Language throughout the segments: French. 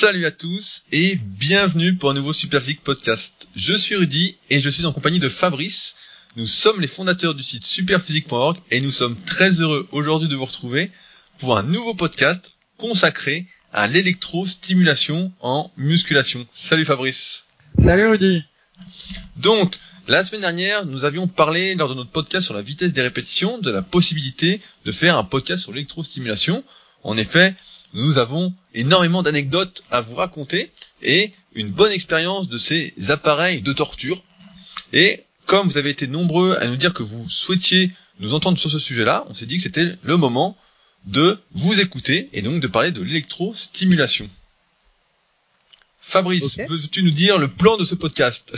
Salut à tous et bienvenue pour un nouveau Superphysique podcast. Je suis Rudy et je suis en compagnie de Fabrice. Nous sommes les fondateurs du site superphysique.org et nous sommes très heureux aujourd'hui de vous retrouver pour un nouveau podcast consacré à l'électrostimulation en musculation. Salut Fabrice. Salut Rudy. Donc, la semaine dernière, nous avions parlé lors de notre podcast sur la vitesse des répétitions de la possibilité de faire un podcast sur l'électrostimulation. En effet, nous avons énormément d'anecdotes à vous raconter et une bonne expérience de ces appareils de torture. Et comme vous avez été nombreux à nous dire que vous souhaitiez nous entendre sur ce sujet-là, on s'est dit que c'était le moment de vous écouter et donc de parler de l'électrostimulation. Fabrice, veux-tu nous dire le plan de ce podcast?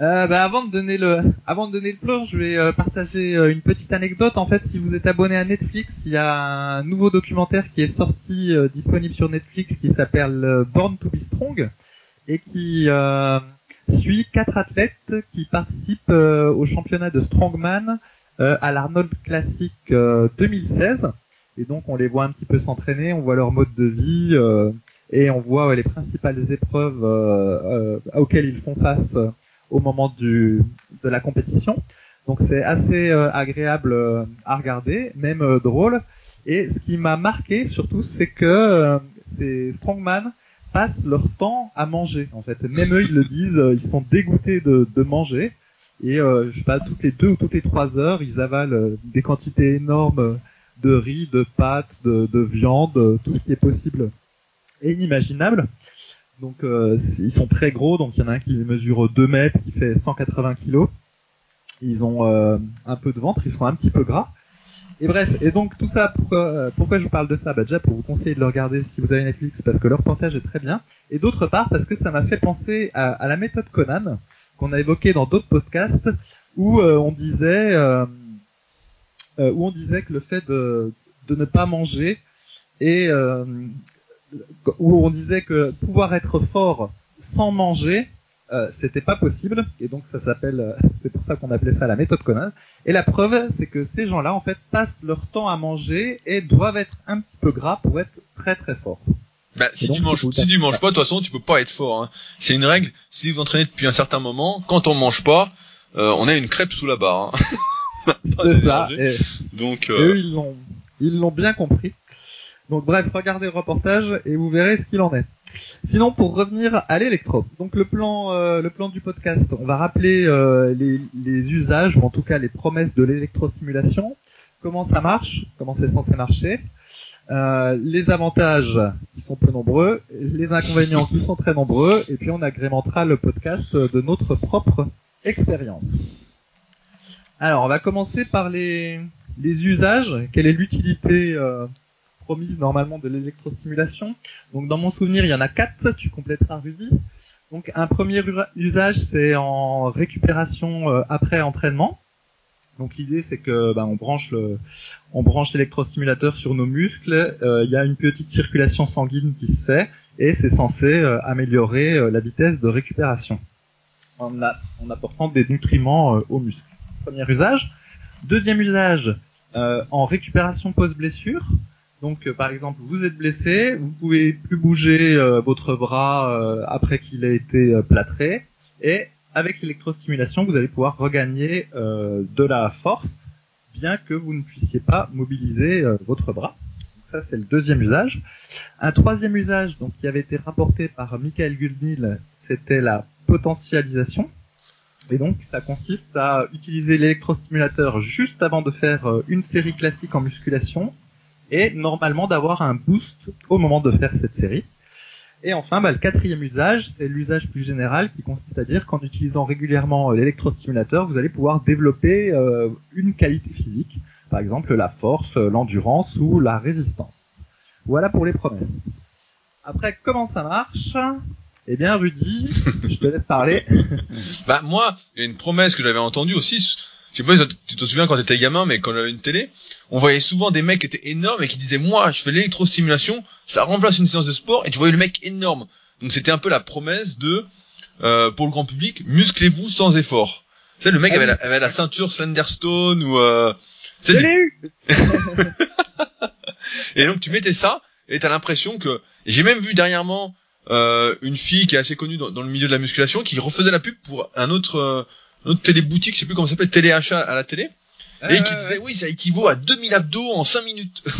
Euh, bah, avant de donner le, avant de donner le plan, je vais euh, partager euh, une petite anecdote. En fait, si vous êtes abonné à Netflix, il y a un nouveau documentaire qui est sorti, disponible sur Netflix, qui s'appelle Born to be Strong et qui suit quatre athlètes qui participent au championnat de strongman à l'Arnold Classic 2016. Et donc, on les voit un petit peu s'entraîner, on voit leur mode de vie et on voit les principales épreuves auxquelles ils font face au moment de la compétition. Donc c'est assez euh, agréable euh, à regarder, même euh, drôle. Et ce qui m'a marqué surtout, c'est que ces strongman passent leur temps à manger. En fait, même eux, ils le disent, ils sont dégoûtés de, manger. Et je sais pas, toutes les deux ou toutes les trois heures, ils avalent des quantités énormes de riz, de pâtes, de, de viande, tout ce qui est possible et inimaginable. Donc euh, ils sont très gros, donc il y en a un qui mesure 2 mètres, qui fait 180 kilos. Ils ont euh, un peu de ventre, ils sont un petit peu gras. Et bref, et donc tout ça, pourquoi, euh, pourquoi je vous parle de ça? Bah Déjà pour vous conseiller de le regarder si vous avez Netflix, parce que leur reportage est très bien. Et d'autre part, parce que ça m'a fait penser à, la méthode Conan, qu'on a évoqué dans d'autres podcasts, où on disait où on disait que le fait de, de ne pas manger et où on disait que pouvoir être fort sans manger, euh, c'était pas possible et donc ça s'appelle euh, c'est pour ça qu'on appelait ça la méthode Conan et la preuve c'est que ces gens-là en fait passent leur temps à manger et doivent être un petit peu gras pour être très très forts. Bah, si tu manges, si tu manges pas, de toute façon, tu peux pas être fort. Hein. C'est une règle. Si vous entraînez depuis un certain moment, quand on mange pas, euh, on a une crêpe sous la barre. Hein. c'est ça. Donc, eux, ils l'ont, ils l'ont bien compris. Donc bref, regardez le reportage et vous verrez ce qu'il en est. Sinon, pour revenir à l'électro, donc le plan, euh, le plan du podcast, on va rappeler euh, les, usages, ou en tout cas les promesses de l'électrostimulation, comment ça marche, comment c'est censé marcher, euh, les avantages qui sont peu nombreux, les inconvénients qui sont très nombreux, et puis on agrémentera le podcast de notre propre expérience. Alors, on va commencer par les, les usages. Quelle est l'utilité promise normalement de l'électrostimulation. Donc dans mon souvenir, il y en a quatre, tu compléteras Rudy. Donc un premier usage, c'est en récupération euh, après entraînement. Donc l'idée c'est que ben, on branche le, on branche l'électrostimulateur sur nos muscles. Euh, il y a une petite circulation sanguine qui se fait et c'est censé euh, améliorer la vitesse de récupération en, en apportant des nutriments aux muscles. Premier usage. Deuxième usage en récupération post blessure. Donc, euh, par exemple, vous êtes blessé, vous pouvez plus bouger euh, votre bras euh, après qu'il ait été plâtré, et avec l'électrostimulation, vous allez pouvoir regagner de la force, bien que vous ne puissiez pas mobiliser votre bras. Ça, c'est le deuxième usage. Un troisième usage, donc qui avait été rapporté par Michael Guldnil, c'était la potentialisation. Et donc, ça consiste à utiliser l'électrostimulateur juste avant de faire une série classique en musculation et normalement d'avoir un boost au moment de faire cette série. Et enfin, bah, le quatrième usage, c'est l'usage plus général qui consiste à dire qu'en utilisant régulièrement euh, l'électrostimulateur, vous allez pouvoir développer euh, une qualité physique, par exemple la force, euh, l'endurance ou la résistance. Voilà pour les promesses. Après, comment ça marche? Eh bien, Rudy, je te laisse parler. bah moi, une promesse que j'avais entendue aussi je sais pas si tu te souviens quand t'étais gamin, mais quand on avait une télé, on voyait souvent des mecs qui étaient énormes et qui disaient moi je fais l'électrostimulation, ça remplace une séance de sport et tu voyais le mec énorme. Donc c'était un peu la promesse de euh, pour le grand public, musclez-vous sans effort. Tu sais le mec ah avait, la, avait, la, ceinture Slenderstone ou euh, Je l'ai eu Et donc tu mettais ça et t'as l'impression que j'ai même vu dernièrement euh, une fille qui est assez connue dans, le milieu de la musculation qui refaisait la pub pour un autre, euh, autre téléboutique, je sais plus comment ça s'appelle, téléachat à la télé. et qui disait oui ça équivaut à 2000 abdos en 5 minutes.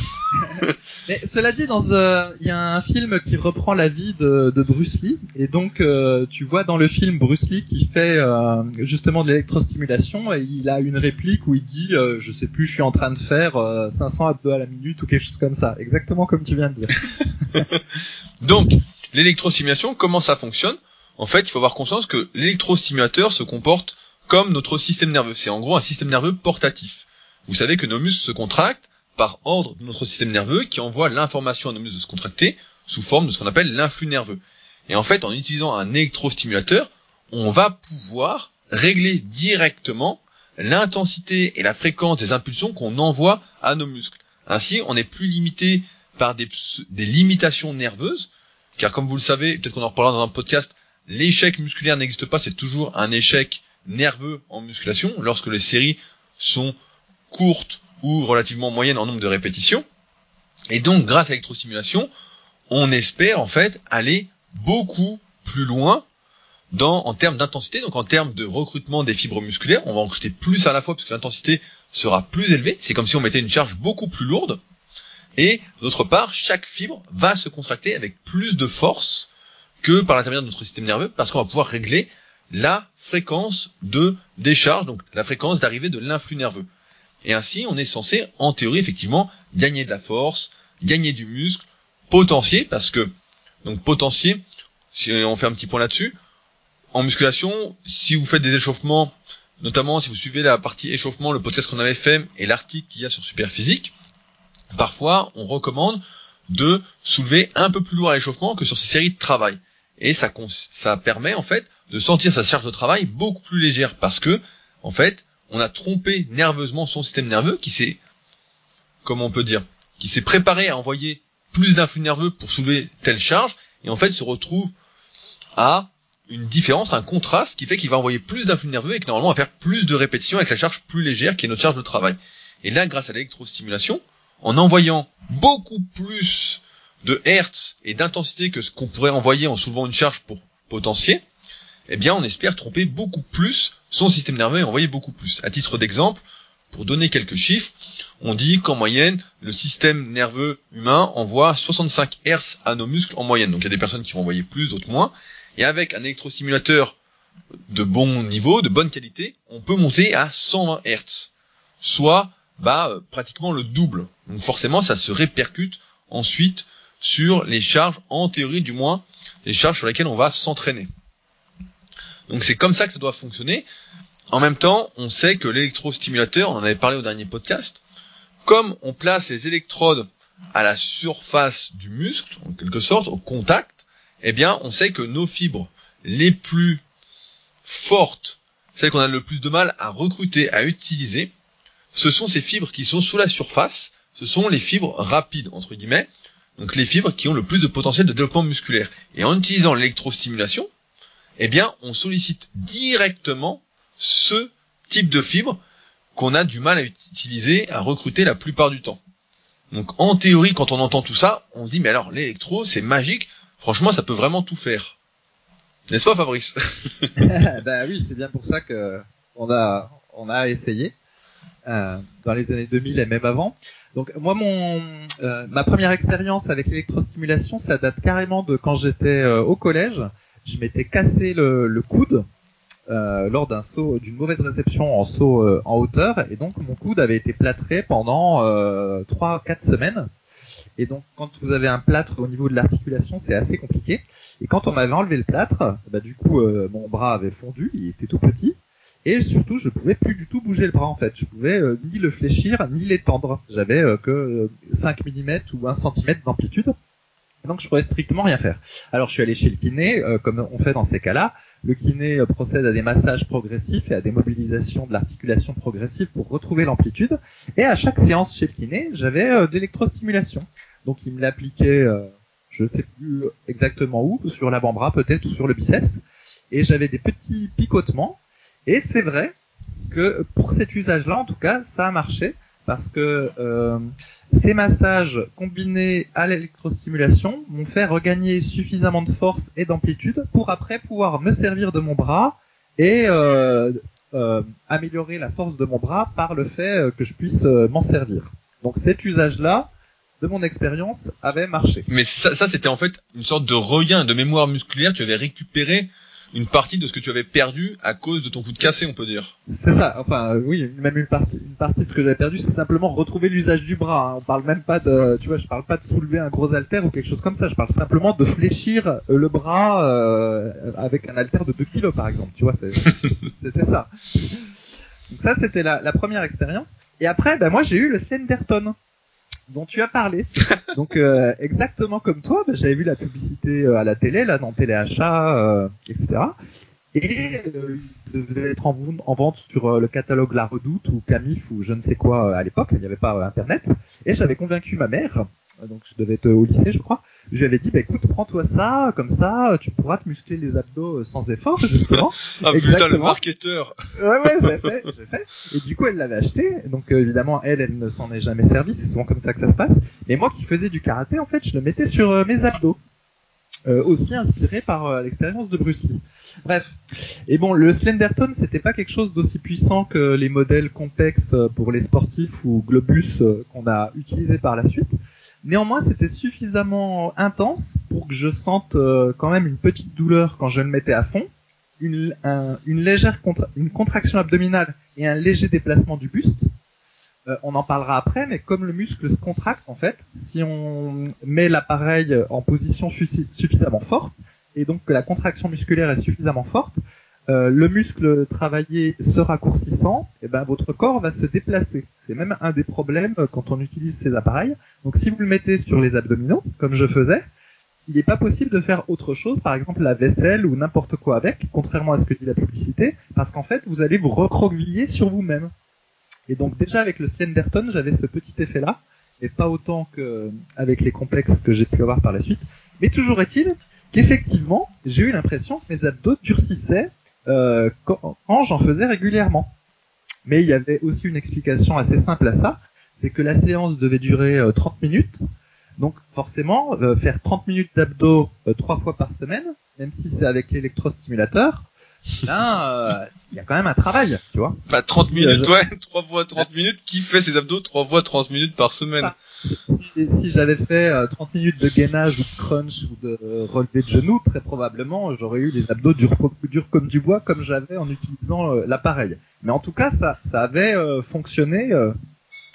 Mais cela dit, dans euh, il y a un film qui reprend la vie de, de Bruce Lee, et donc euh, tu vois dans le film Bruce Lee qui fait euh, justement de l'électrostimulation, et il a une réplique où il dit, je sais plus, je suis en train de faire 500 abdos à la minute ou quelque chose comme ça, exactement comme tu viens de dire. donc l'électrostimulation, comment ça fonctionne? En fait, il faut avoir conscience que l'électrostimulateur se comporte comme notre système nerveux. C'est en gros un système nerveux portatif. Vous savez que nos muscles se contractent par ordre de notre système nerveux qui envoie l'information à nos muscles de se contracter sous forme de ce qu'on appelle l'influx nerveux. Et en fait, en utilisant un électrostimulateur, on va pouvoir régler directement l'intensité et la fréquence des impulsions qu'on envoie à nos muscles. Ainsi, on n'est plus limité par des, limitations nerveuses, car comme vous le savez, peut-être qu'on en reparlera dans un podcast, l'échec musculaire n'existe pas, c'est toujours un échec nerveux en musculation, lorsque les séries sont courtes ou relativement moyenne en nombre de répétitions. Et donc, grâce à l'électrostimulation, on espère en fait aller beaucoup plus loin dans, en termes d'intensité, donc en termes de recrutement des fibres musculaires. On va en recruter plus à la fois parce que l'intensité sera plus élevée. C'est comme si on mettait une charge beaucoup plus lourde. Et d'autre part, chaque fibre va se contracter avec plus de force que par l'intermédiaire de notre système nerveux parce qu'on va pouvoir régler la fréquence de décharge, donc la fréquence d'arrivée de l'influx nerveux. Et ainsi, on est censé, en théorie, effectivement, gagner de la force, gagner du muscle, potentier, parce que, donc potentier, si on fait un petit point là-dessus, en musculation, si vous faites des échauffements, notamment si vous suivez la partie échauffement, le podcast qu'on avait fait et l'article qu'il y a sur Superphysique, parfois on recommande de soulever un peu plus lourd à l'échauffement que sur ces séries de travail. Et ça, ça permet en fait de sentir sa charge de travail beaucoup plus légère parce que, en fait, on a trompé nerveusement son système nerveux qui s'est, comment on peut dire, qui s'est préparé à envoyer plus d'influx nerveux pour soulever telle charge, et en fait se retrouve à une différence, un contraste qui fait qu'il va envoyer plus d'influx nerveux et que normalement on va faire plus de répétitions avec la charge plus légère qui est notre charge de travail. Et là, grâce à l'électrostimulation, en envoyant beaucoup plus de hertz et d'intensité que ce qu'on pourrait envoyer en soulevant une charge pour potentier, eh bien on espère tromper beaucoup plus son système nerveux et envoyer beaucoup plus. À titre d'exemple, pour donner quelques chiffres, on dit qu'en moyenne, le système nerveux humain envoie 65 Hz à nos muscles en moyenne. Donc il y a des personnes qui vont envoyer plus, d'autres moins. Et avec un électrostimulateur de bon niveau, de bonne qualité, on peut monter à 120 Hz. Soit bah, euh, pratiquement le double. Donc forcément, ça se répercute ensuite sur les charges, en théorie du moins, les charges sur lesquelles on va s'entraîner. Donc c'est comme ça que ça doit fonctionner. En même temps, on sait que l'électrostimulateur, on en avait parlé au dernier podcast, comme on place les électrodes à la surface du muscle, en quelque sorte, au contact, eh bien, on sait que nos fibres les plus fortes, celles qu'on a le plus de mal à recruter, à utiliser, ce sont ces fibres qui sont sous la surface, ce sont les fibres rapides, entre guillemets, donc les fibres qui ont le plus de potentiel de développement musculaire. Et en utilisant l'électrostimulation, eh bien, on sollicite directement ce type de fibre qu'on a du mal à utiliser, à recruter la plupart du temps. Donc, en théorie, quand on entend tout ça, on se dit, mais alors, l'électro, c'est magique. Franchement, ça peut vraiment tout faire. N'est-ce pas, Fabrice? Bah oui, c'est bien pour ça que on a, on a essayé euh, dans les années 2000 et même avant. Donc moi, mon, euh, ma première expérience avec l'électrostimulation, ça date carrément de quand j'étais euh, au collège je m'étais cassé le, le coude euh, lors d'un saut, d'une mauvaise réception en saut euh, en hauteur, et donc mon coude avait été plâtré pendant euh, 3-4 semaines. Et donc quand vous avez un plâtre au niveau de l'articulation, c'est assez compliqué. Et quand on m'avait enlevé le plâtre, bah, du coup euh, mon bras avait fondu, il était tout petit. Et surtout, je pouvais plus du tout bouger le bras en fait. Je pouvais euh, ni le fléchir, ni l'étendre. J'avais que 5 mm ou 1 cm d'amplitude. Donc je pourrais strictement rien faire. Alors je suis allé chez le kiné, euh, comme on fait dans ces cas-là. Le kiné euh, procède à des massages progressifs et à des mobilisations de l'articulation progressive pour retrouver l'amplitude. Et à chaque séance chez le kiné, j'avais euh, d'électrostimulation. Donc il me l'appliquait, je ne sais plus exactement où, sur l'avant-bras peut-être ou sur le biceps. Et j'avais des petits picotements. Et c'est vrai que pour cet usage-là, en tout cas, ça a marché parce que Ces massages combinés à l'électrostimulation m'ont fait regagner suffisamment de force et d'amplitude pour après pouvoir me servir de mon bras et euh, euh, améliorer la force de mon bras par le fait euh, que je puisse m'en servir. Donc cet usage-là, de mon expérience, avait marché. Mais ça, ça c'était en fait une sorte de regain de mémoire musculaire. Tu avais récupéré une partie de ce que tu avais perdu à cause de ton coup de cassé, on peut dire. C'est ça. Enfin, euh, oui, même une partie, une partie de ce que j'avais perdu, c'est simplement retrouver l'usage du bras. Hein. On parle même pas de, tu vois, je parle pas de soulever un gros haltère ou quelque chose comme ça. Je parle simplement de fléchir euh, le bras euh, avec un haltère de 2 kilos, par exemple. Tu vois, c'était ça. Donc ça, c'était la, la première expérience. Et après, ben moi, j'ai eu le Slenderton dont tu as parlé. Donc euh, exactement comme toi, bah, j'avais vu la publicité euh, à la télé, là dans téléachat, euh, etc. Et euh, il devait être en, en vente sur le catalogue La Redoute ou Camif ou je ne sais quoi à l'époque, il n'y avait pas Internet. Et j'avais convaincu ma mère, donc je devais être au lycée je crois, je lui avais dit, bah écoute, prends-toi ça, comme ça, tu pourras te muscler les abdos euh, sans effort, justement. ah putain, le marketeur Ouais, ouais, j'ai fait, j'ai fait. Et du coup, elle l'avait acheté. Donc, euh, évidemment, elle, elle ne s'en est jamais servie. C'est souvent comme ça que ça se passe. Et moi qui faisais du karaté, en fait, je le mettais sur euh, mes abdos. aussi inspiré par l'expérience de Bruce Lee. Bref. Et bon, le Slenderton, c'était pas quelque chose d'aussi puissant que les modèles complexes pour les sportifs ou Globus qu'on a utilisés par la suite. Néanmoins, c'était suffisamment intense pour que je sente euh, quand même une petite douleur quand je le mettais à fond, une, une légère une contraction abdominale et un léger déplacement du buste. Euh, on en parlera après, mais comme le muscle se contracte en fait, si on met l'appareil en position suffisamment forte, et donc que la contraction musculaire est suffisamment forte, euh, le muscle travaillé se raccourcissant, et eh ben votre corps va se déplacer. C'est même un des problèmes euh, quand on utilise ces appareils. Donc si vous le mettez sur les abdominaux, comme je faisais, il n'est pas possible de faire autre chose, par exemple la vaisselle ou n'importe quoi avec, contrairement à ce que dit la publicité, parce qu'en fait vous allez vous recroqueviller sur vous-même. Et donc déjà avec le Slenderton, j'avais ce petit effet-là, et pas autant que avec les complexes que j'ai pu avoir par la suite. Mais toujours est-il qu'effectivement, j'ai eu l'impression que mes abdos durcissaient euh, quand, j'en faisais régulièrement. Mais il y avait aussi une explication assez simple à ça, c'est que la séance devait durer 30 euh, minutes. Donc forcément, euh, faire 30 minutes d'abdos trois fois par semaine, même si c'est avec l'électrostimulateur, là, il y a quand même un travail, tu vois. Bah 30 minutes, ouais, 3 fois 30 minutes, qui fait ses abdos 3 fois 30 minutes par semaine? Si, j'avais fait 30 euh, minutes de gainage ou de crunch ou de euh, relevé de genoux, très probablement j'aurais eu les abdos durs, durs comme du bois comme j'avais en utilisant euh, l'appareil. Mais en tout cas, ça, ça avait fonctionné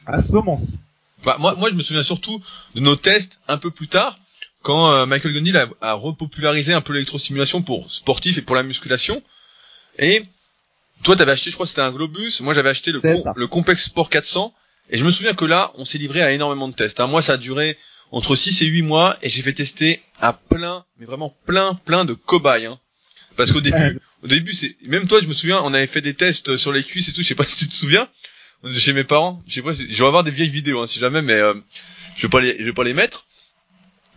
à ce moment-ci. Bah, moi, moi, je me souviens surtout de nos tests un peu plus tard, quand Michael Gondil a, a, repopularisé un peu l'électrostimulation pour sportif et pour la musculation. Et toi, t'avais acheté, je crois, c'était un Globus. Moi, j'avais acheté le, le Complex Sport 400 et je me souviens que là, on s'est livré à énormément de tests. Hein. Moi, ça a duré entre 6 et 8 mois et j'ai fait tester à plein, mais vraiment plein, plein de cobayes. Hein. Parce qu'au début, au début, c'est même toi, je me souviens, on avait fait des tests sur les cuisses et tout. Je sais pas si tu te souviens. Chez mes parents, je sais pas. Je vais avoir des vieilles vidéos, hein, si jamais, mais euh, je vais pas les, je vais pas les mettre.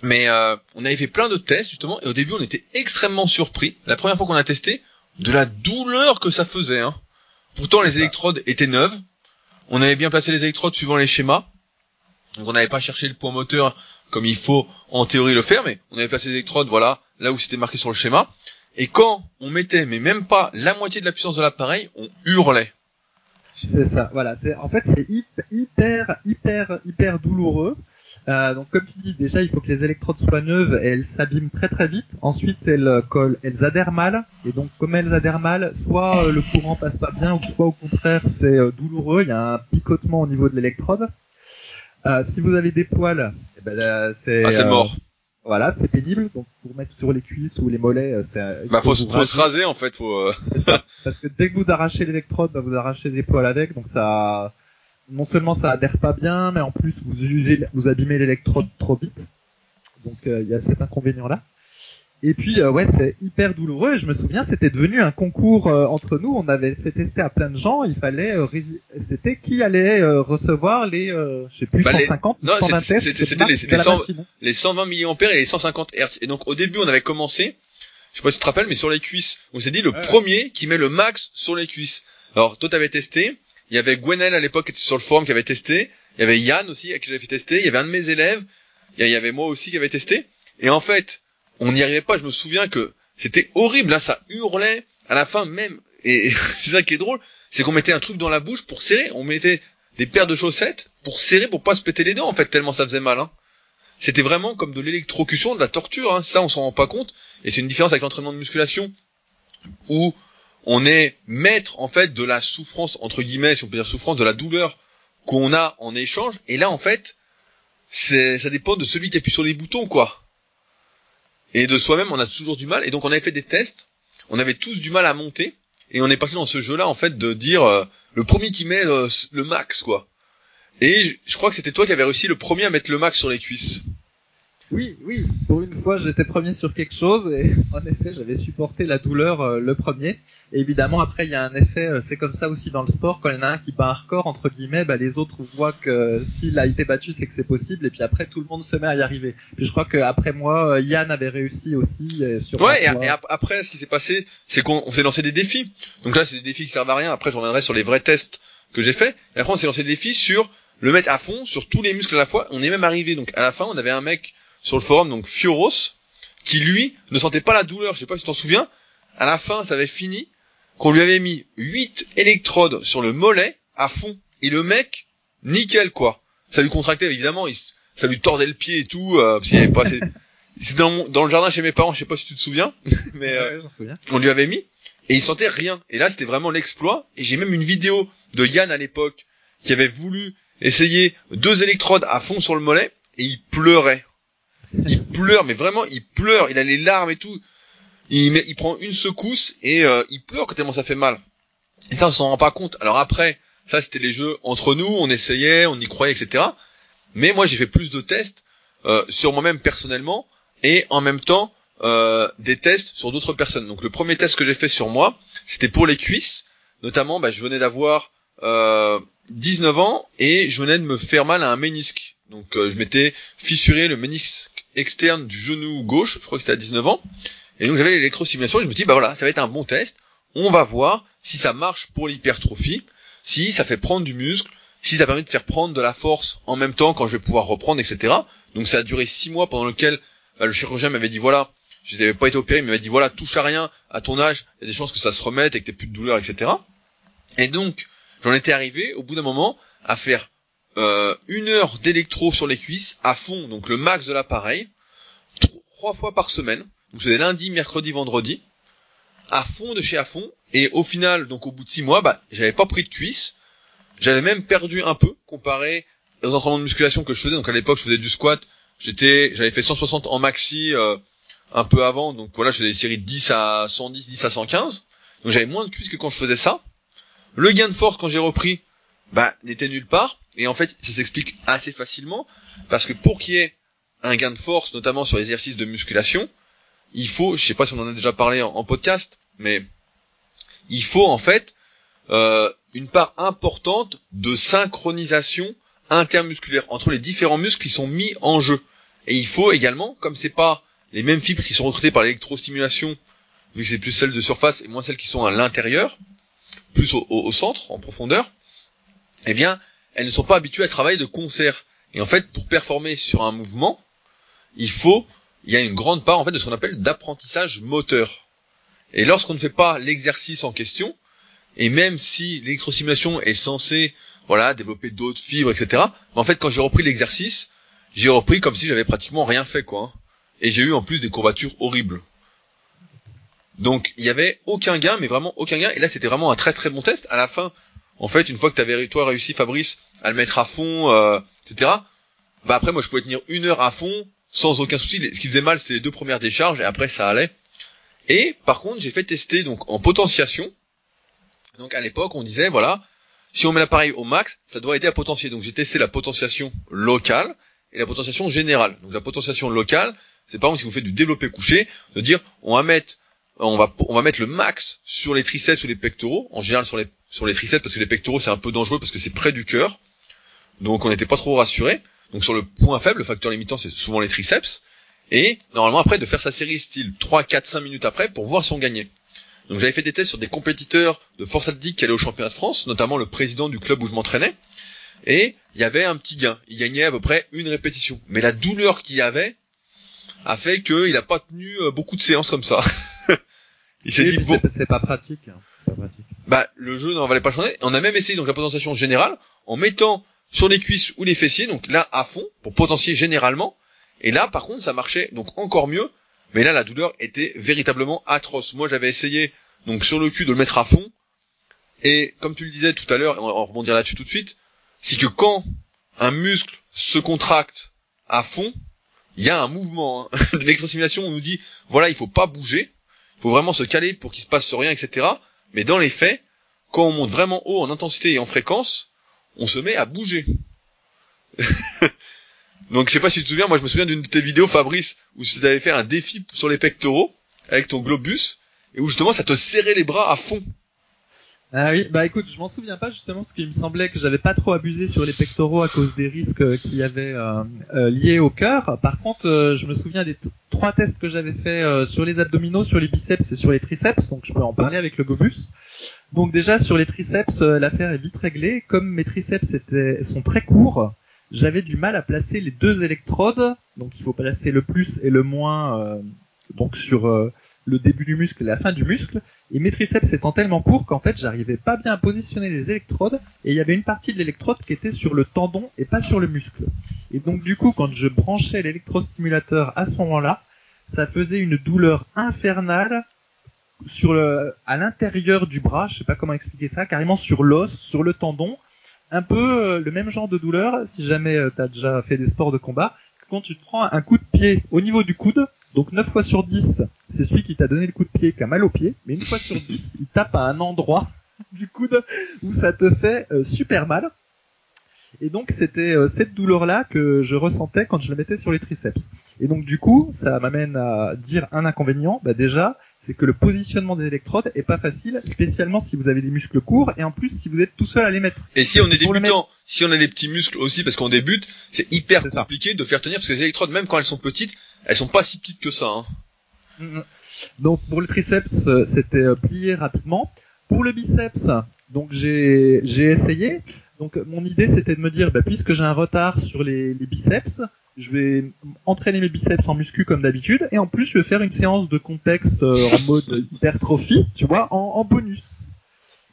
Mais euh, on avait fait plein de tests justement et au début, on était extrêmement surpris. La première fois qu'on a testé, de la douleur que ça faisait. Hein. Pourtant, les électrodes étaient neuves. On avait bien placé les électrodes suivant les schémas. Donc on n'avait pas cherché le point moteur comme il faut en théorie le faire, mais on avait placé les électrodes, voilà, là où c'était marqué sur le schéma. Et quand on mettait, mais même pas la moitié de la puissance de l'appareil, on hurlait. C'est ça, voilà. En fait c'est hyper, hyper, hyper douloureux. Euh, donc comme tu dis, déjà il faut que les électrodes soient neuves et elles s'abîment très très vite. Ensuite elles euh, collent, elles adhèrent mal. Et donc comme elles adhèrent mal, soit euh, le courant passe pas bien, ou soit au contraire c'est douloureux. Il y a un picotement au niveau de l'électrode. si vous avez des poils, eh ben, c'est ah, mort. Voilà, c'est pénible. Donc pour mettre sur les cuisses ou les mollets, c'est. Bah faut, faut, se raser en fait. Faut. ça. Parce que dès que vous arrachez l'électrode, bah, vous arrachez des poils avec, donc ça non seulement ça adhère pas bien, mais en plus vous jugez, vous abîmez l'électrode trop vite. Donc euh, il y a cet inconvénient là. Et puis euh, ouais, c'est hyper douloureux. Et je me souviens, c'était devenu un concours euh, entre nous. On avait fait tester à plein de gens. Il fallait, c'était qui allait recevoir les, je sais plus, 150, bah, non, c'était les, les 120 millions et les 150 Hz. Et donc au début, on avait commencé. Je sais pas si tu te rappelles, mais sur les cuisses, on s'est dit le premier qui met le max sur les cuisses. Alors toi, t'avais testé. Il y avait Gwenel à l'époque qui était sur le forum qui avait testé, il y avait Yann aussi qui j'avais fait tester, il y avait un de mes élèves, il y avait moi aussi qui avait testé, et en fait, on n'y arrivait pas, je me souviens que c'était horrible, là, ça hurlait, à la fin même, et c'est ça qui est drôle, c'est qu'on mettait un truc dans la bouche pour serrer, on mettait des paires de chaussettes pour serrer, pour pas se péter les dents, en fait, tellement ça faisait mal, hein. C'était vraiment comme de l'électrocution, de la torture, hein. ça on s'en rend pas compte, et c'est une différence avec l'entraînement de musculation, où on est maître en fait de la souffrance entre guillemets si on peut dire souffrance de la douleur qu'on a en échange. Et là en fait ça dépend de celui qui appuie sur les boutons quoi. Et de soi-même on a toujours du mal. Et donc on avait fait des tests. On avait tous du mal à monter. Et on est parti dans ce jeu là en fait de dire euh, le premier qui met euh, le max quoi. Et je crois que c'était toi qui avais réussi le premier à mettre le max sur les cuisses. Oui, oui, pour une fois j'étais premier sur quelque chose. Et en effet j'avais supporté la douleur euh, le premier. Et évidemment après il y a un effet, euh, c'est comme ça aussi dans le sport, quand il y en a un qui bat un record entre guillemets, bah, les autres voient que s'il a été battu c'est que c'est possible et puis après tout le monde se met à y arriver. Puis je crois qu'après moi euh, Yann avait réussi aussi. sur ouais, et, après ce qui s'est passé c'est qu'on s'est lancé des défis. Donc là c'est des défis qui servent à rien, après je reviendrai sur les vrais tests que j'ai fait. Et après on s'est lancé des défis sur le mettre à fond, sur tous les muscles à la fois. On est même arrivé, donc à la fin on avait un mec sur le forum, donc Fioros, qui lui ne sentait pas la douleur. Je sais pas si tu t'en souviens. À la fin, ça avait fini qu'on lui avait mis 8 électrodes sur le mollet à fond. Et le mec, nickel quoi. Ça lui contractait évidemment, ça lui tordait le pied et tout. Euh, parce qu'il avait pas C'était dans, dans, le jardin chez mes parents, je sais pas si tu te souviens, mais euh, on lui avait mis et il sentait rien. Et là, c'était vraiment l'exploit. Et j'ai même une vidéo de Yann à l'époque qui avait voulu essayer deux électrodes à fond sur le mollet et il pleurait il pleure, mais vraiment, il pleure, il a les larmes et tout. Il, il prend une secousse et euh, il pleure tellement ça fait mal. Et ça, on s'en rend pas compte. Alors après, ça c'était les jeux entre nous, on essayait, on y croyait, etc. Mais moi, j'ai fait plus de tests euh, sur moi-même personnellement et en même temps euh, des tests sur d'autres personnes. Donc le premier test que j'ai fait sur moi, c'était pour les cuisses. Notamment, bah, je venais d'avoir 19 ans et je venais de me faire mal à un ménisque. Donc je m'étais fissuré le ménisque externe du genou gauche, je crois que c'était à 19 ans. Et donc j'avais l'électrosimulation et je me dis bah voilà, ça va être un bon test. On va voir si ça marche pour l'hypertrophie, si ça fait prendre du muscle, si ça permet de faire prendre de la force en même temps quand je vais pouvoir reprendre, etc. Donc ça a duré six mois pendant lequel bah, le chirurgien m'avait dit voilà, je n'avais pas été opéré, il m'avait dit voilà, touche à rien, à ton âge, il y a des chances que ça se remette et que t'aies plus de douleur, etc. Et donc j'en étais arrivé au bout d'un moment à faire euh, une heure d'électro sur les cuisses à fond, donc le max de l'appareil, trois fois par semaine. Donc c'était lundi, mercredi, vendredi, à fond de chez à fond. Et au final, donc au bout de six mois, bah j'avais pas pris de cuisses. J'avais même perdu un peu comparé aux entraînements de musculation que je faisais. Donc à l'époque, je faisais du squat. J'étais, j'avais fait 160 en maxi euh, un peu avant. Donc voilà, je faisais des séries de 10 à 110, 10 à 115. Donc j'avais moins de cuisses que quand je faisais ça. Le gain de force quand j'ai repris, bah n'était nulle part. Et en fait, ça s'explique assez facilement parce que pour qu'il y ait un gain de force, notamment sur les exercices de musculation, il faut, je sais pas si on en a déjà parlé en, podcast, mais il faut en fait euh, une part importante de synchronisation intermusculaire entre les différents muscles qui sont mis en jeu. Et il faut également, comme c'est pas les mêmes fibres qui sont recrutées par l'électrostimulation, vu que c'est plus celles de surface et moins celles qui sont à l'intérieur, plus au, au, centre, en profondeur, eh bien, elles ne sont pas habituées à travailler de concert. Et en fait, pour performer sur un mouvement, il faut, il y a une grande part en fait de ce qu'on appelle d'apprentissage moteur. Et lorsqu'on ne fait pas l'exercice en question, et même si l'électrostimulation est censée, voilà, développer d'autres fibres, etc. Mais en fait, quand j'ai repris l'exercice, j'ai repris comme si j'avais pratiquement rien fait, quoi. Hein. Et j'ai eu en plus des courbatures horribles. Donc, il y avait aucun gain, mais vraiment aucun gain. Et là, c'était vraiment un très très bon test. À la fin, en fait, une fois que t'avais toi réussi, Fabrice, à le mettre à fond, euh, etc. Bah après, moi, je pouvais tenir une heure à fond sans aucun souci. Ce qui faisait mal, c'était les deux premières décharges et après, ça allait. Et par contre, j'ai fait tester donc en potentiation. Donc à l'époque, on disait voilà, si on met l'appareil au max, ça doit aider à potentier. Donc j'ai testé la potentiation locale et la potentiation générale. Donc la potentiation locale, c'est par exemple si vous faites du développé couché, de dire on va mettre on va on va mettre le max sur les triceps ou les pectoraux, en général sur les sur les triceps parce que les pectoraux c'est un peu dangereux parce que c'est près du cœur. Donc on n'était pas trop rassuré. Donc sur le point faible, le facteur limitant c'est souvent les triceps. Et normalement après de faire sa série style 3, 4, 5 minutes après pour voir si on gagnait. Donc j'avais fait des tests sur des compétiteurs de force athlétique qui allaient au championnat de France, notamment le président du club où je m'entraînais. Et il y avait un petit gain. Il gagnait à peu près une répétition. Mais la douleur qu'il y avait a fait qu'il n'a pas tenu euh, beaucoup de séances comme ça. il s'est dit bon. C'est pas pratique. Hein. Pas pratique. Bah le jeu n'en valait pas changer. On a même essayé donc la potentiation générale en mettant sur les cuisses ou les fessiers, donc là à fond pour potentier généralement. Et là par contre ça marchait donc encore mieux. Mais là la douleur était véritablement atroce. Moi j'avais essayé donc sur le cul de le mettre à fond. Et comme tu le disais tout à l'heure, on va rebondir là-dessus tout de suite, c'est que quand un muscle se contracte à fond, il y a un mouvement hein. de. On nous dit voilà, il faut pas bouger, il faut vraiment se caler pour qu'il se passe rien, etc. Mais dans les faits, quand on monte vraiment haut en intensité et en fréquence, on se met à bouger. Donc je sais pas si tu te souviens, moi je me souviens d'une de tes vidéos, Fabrice, où tu avais fait un défi sur les pectoraux avec ton globus et où justement ça te serrait les bras à fond. Ah oui, bah écoute, je m'en souviens pas justement parce qu'il me semblait que j'avais pas trop abusé sur les pectoraux à cause des risques euh, qu'il y avait euh, euh, liés au cœur. Par contre, je me souviens des trois tests que j'avais fait sur les abdominaux, sur les biceps et sur les triceps, donc je peux en parler avec le Gobus. Donc déjà sur les triceps, l'affaire est vite réglée. Comme mes triceps étaient, sont très courts, j'avais du mal à placer les deux électrodes. Donc il faut placer le plus et le moins donc sur le début du muscle et la fin du muscle, et mes triceps étant tellement courts qu'en fait j'arrivais pas bien à positionner les électrodes, et il y avait une partie de l'électrode qui était sur le tendon et pas sur le muscle. Et donc du coup quand je branchais l'électrostimulateur à ce moment-là, ça faisait une douleur infernale sur le, à l'intérieur du bras, je sais pas comment expliquer ça, carrément sur l'os, sur le tendon, un peu euh, le même genre de douleur si jamais euh, tu as déjà fait des sports de combat, quand tu te prends un coup de pied au niveau du coude, donc 9 fois sur 10, c'est celui qui t'a donné le coup de pied qui a mal au pied, mais une fois sur 10, il tape à un endroit du coude où ça te fait euh, super mal. Et donc c'était euh, cette douleur-là que je ressentais quand je le mettais sur les triceps. Et donc du coup, ça m'amène à dire un inconvénient. Bah déjà, c'est que le positionnement des électrodes est pas facile, spécialement si vous avez des muscles courts et en plus si vous êtes tout seul à les mettre. Et si on est débutant, si on a des petits muscles aussi parce qu'on débute, c'est hyper compliqué de faire tenir parce que les électrodes, même quand elles sont petites, elles sont pas si petites que ça. Hein. Mm, mm. Donc pour le triceps, euh, c'était euh, plié rapidement. Pour le biceps, donc j'ai j'ai essayé. Donc mon idée c'était de me dire, bah, puisque j'ai un retard sur les, les biceps, je vais entraîner mes biceps en muscu comme d'habitude, et en plus je vais faire une séance de contexte euh, en mode hypertrophie, tu vois, en, en bonus.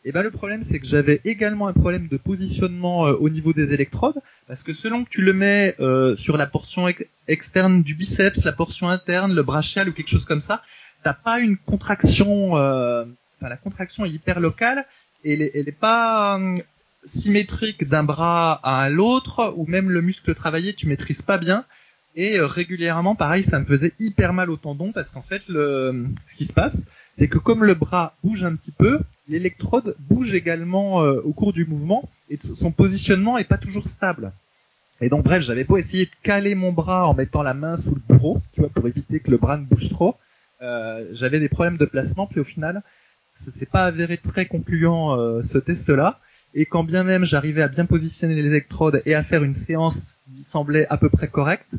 Et ben le problème c'est que j'avais également un problème de positionnement euh, au niveau des électrodes, parce que selon que tu le mets euh, sur la portion externe du biceps, la portion interne, le brachial ou quelque chose comme ça, t'as pas une contraction, enfin la contraction est hyper locale, et elle est, elle est pas symétrique d'un bras à l'autre, ou même le muscle travaillé, tu maîtrises pas bien. Et euh, régulièrement, pareil, ça me faisait hyper mal au tendon parce qu'en fait, le, ce qui se passe, c'est que comme le bras bouge un petit peu, l'électrode bouge également euh, au cours du mouvement et son positionnement est pas toujours stable. Et donc bref, j'avais pas essayé de caler mon bras en mettant la main sous le bourreau, tu vois, pour éviter que le bras ne bouge trop. Euh, j'avais des problèmes de placement, puis au final, c'est pas avéré très concluant ce test-là. Et quand bien même j'arrivais à bien positionner les électrodes et à faire une séance qui semblait à peu près correcte,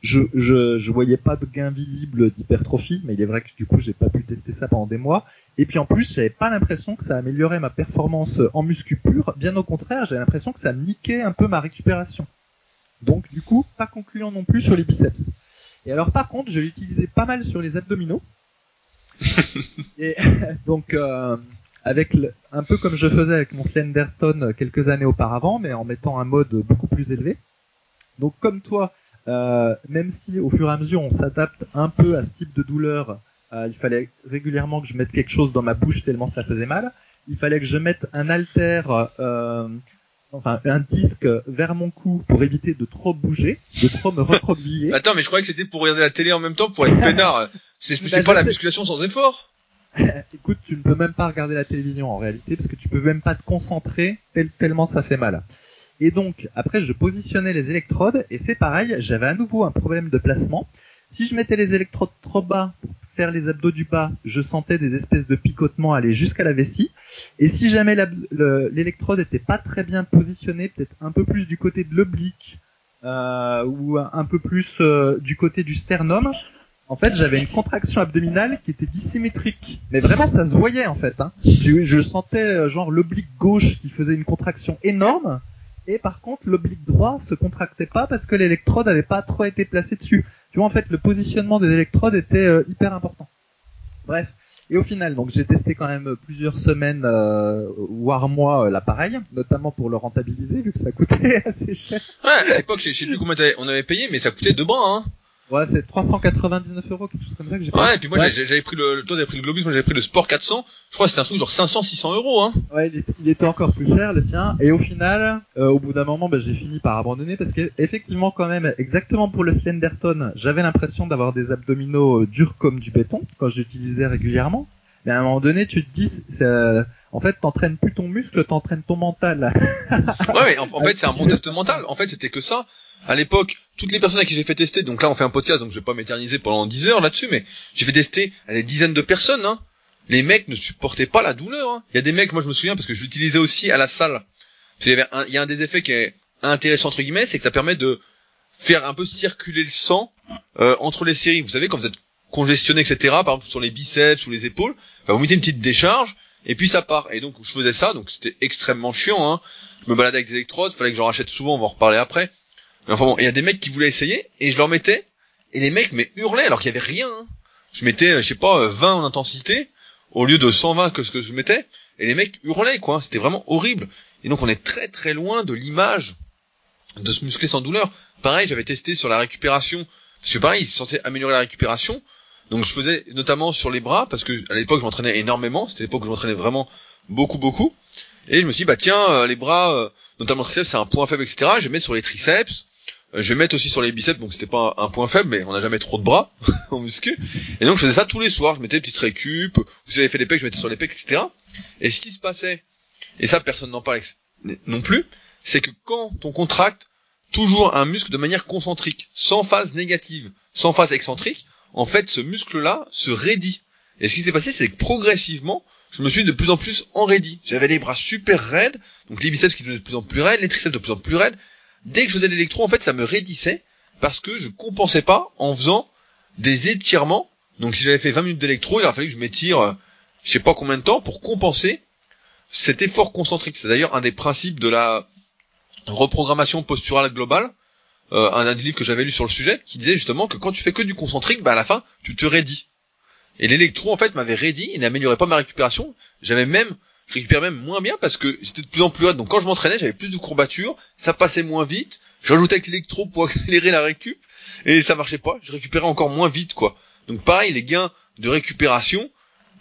je, je, je voyais pas de gain visible d'hypertrophie, mais il est vrai que du coup j'ai pas pu tester ça pendant des mois. Et puis en plus j'avais pas l'impression que ça améliorait ma performance en muscu pur, bien au contraire j'avais l'impression que ça niquait un peu ma récupération. Donc du coup pas concluant non plus sur les biceps. Et alors par contre je l'utilisais pas mal sur les abdominaux. et donc euh, avec un peu comme je faisais avec mon Slenderton quelques années auparavant, mais en mettant un mode beaucoup plus élevé. Donc comme toi, euh, même si au fur et à mesure on s'adapte un peu à ce type de douleur, euh, il fallait régulièrement que je mette quelque chose dans ma bouche tellement ça faisait mal. Il fallait que je mette un halter, euh, enfin un disque vers mon cou pour éviter de trop bouger, de trop me recroqueviller. Attends, mais je croyais que c'était pour regarder la télé en même temps, pour être peinard. C'est bah, pas la musculation sans effort. Écoute, tu ne peux même pas regarder la télévision en réalité parce que tu peux même pas te concentrer tellement ça fait mal. Et donc après je positionnais les électrodes et c'est pareil, j'avais à nouveau un problème de placement. Si je mettais les électrodes trop bas pour faire les abdos du bas, je sentais des espèces de picotements aller jusqu'à la vessie. Et si jamais l'électrode était pas très bien positionnée, peut-être un peu plus du côté de l'oblique euh, ou un peu plus euh, du côté du sternum, en fait, j'avais une contraction abdominale qui était dissymétrique. Mais vraiment, ça se voyait en fait. Hein. Je, sentais euh, genre l'oblique gauche qui faisait une contraction énorme, et par contre l'oblique droit se contractait pas parce que l'électrode n'avait pas trop été placée dessus. Tu vois, en fait, le positionnement des électrodes était euh, hyper important. Bref. Et au final, donc j'ai testé quand même plusieurs semaines, euh, voire mois, euh, l'appareil, notamment pour le rentabiliser, vu que ça coûtait assez cher. Ouais, à l'époque, je sais plus combien on avait payé, mais ça coûtait deux bras, hein. Ouais, c'est 399 euros, quelque chose comme ça que j'ai. Ouais, et puis moi j'avais pris le, toi t'avais pris le Globus, moi j'avais pris le Sport 400. Je crois que c'était un truc genre 500, 600 euros, hein. Ouais, il était, encore plus cher le tien. Et au final, euh, au bout d'un moment, bah, j'ai fini par abandonner parce que effectivement quand même, exactement pour le Slenderton, j'avais l'impression d'avoir des abdominaux euh, durs comme du béton quand j'utilisais régulièrement. Mais à un moment donné, tu te dis, en fait, t'entraînes plus ton muscle, t'entraînes ton mental. ouais, mais en, fait, c'est un bon test mental. En fait, c'était que ça. À l'époque, toutes les personnes à qui j'ai fait tester, donc là, on fait un podcast, donc je vais pas m'éterniser pendant 10 heures là-dessus, mais j'ai fait tester à des dizaines de personnes, hein. Les mecs ne supportaient pas la douleur, hein. Il y a des mecs, moi je me souviens, parce que je l'utilisais aussi à la salle. Qu'il y avait un, il y a un des effets qui est intéressant, entre guillemets, c'est que ça permet de faire un peu circuler le sang, euh, entre les séries. Vous savez, quand vous êtes congestionné, etc., par exemple sur les biceps ou les épaules, bah, vous mettez une petite décharge, et puis ça part. Et donc je faisais ça, donc c'était extrêmement chiant. Hein. Je me baladais avec des électrodes, fallait que j'en rachète souvent, on va en reparler après. Mais enfin bon, il y a des mecs qui voulaient essayer, et je leur mettais, et les mecs mais hurlaient alors qu'il y avait rien. Hein. Je mettais, je sais pas, 20 en intensité, au lieu de 120 que ce que je mettais, et les mecs hurlaient quoi, c'était vraiment horrible. Et donc on est très très loin de l'image de se muscler sans douleur. Pareil, j'avais testé sur la récupération, parce que pareil, ils censé améliorer la récupération, donc je faisais notamment sur les bras parce que à l'époque je m'entraînais énormément, c'était l'époque où je m'entraînais vraiment beaucoup beaucoup. Et je me suis dit bah tiens euh, les bras, euh, notamment le triceps c'est un point faible etc. Je vais mettre sur les triceps, euh, je vais mettre aussi sur les biceps donc c'était pas un, point faible mais on n'a jamais trop de bras en muscu. Et donc je faisais ça tous les soirs, je mettais des petites récup, ou si j'avais fait les pecs je mettais sur les pecs etc. Et ce qui se passait, et ça personne n'en parle non plus, c'est que quand on contracte toujours un muscle de manière concentrique, sans phase négative, sans phase excentrique, en fait, ce muscle-là se raidit. Et ce qui s'est passé, c'est que progressivement, je me suis de plus en plus enraidi. J'avais les bras super raides, donc les biceps qui devenaient de plus en plus raides, les triceps de plus en plus raides. Dès que je faisais l'électro, en fait, ça me raidissait parce que je compensais pas en faisant des étirements. Donc si j'avais fait 20 minutes d'électro, il aurait fallu que je m'étire, euh, je sais pas combien de temps, pour compenser cet effort concentrique. C'est d'ailleurs un des principes de la reprogrammation posturale globale, euh, un, livre que j'avais lu sur le sujet qui disait justement que quand tu fais que du concentrique, bah à la fin tu te raidis. Et l'électro en fait m'avait raidi, il n'améliorait pas ma récupération. J'avais même je récupérais même moins bien parce que j'étais de plus en plus raide. Donc quand je m'entraînais, j'avais plus de courbatures, ça passait moins vite. Je rajoutais avec l'électro pour accélérer la récup et ça marchait pas. Je récupérais encore moins vite quoi. Donc pareil, les gains de récupération,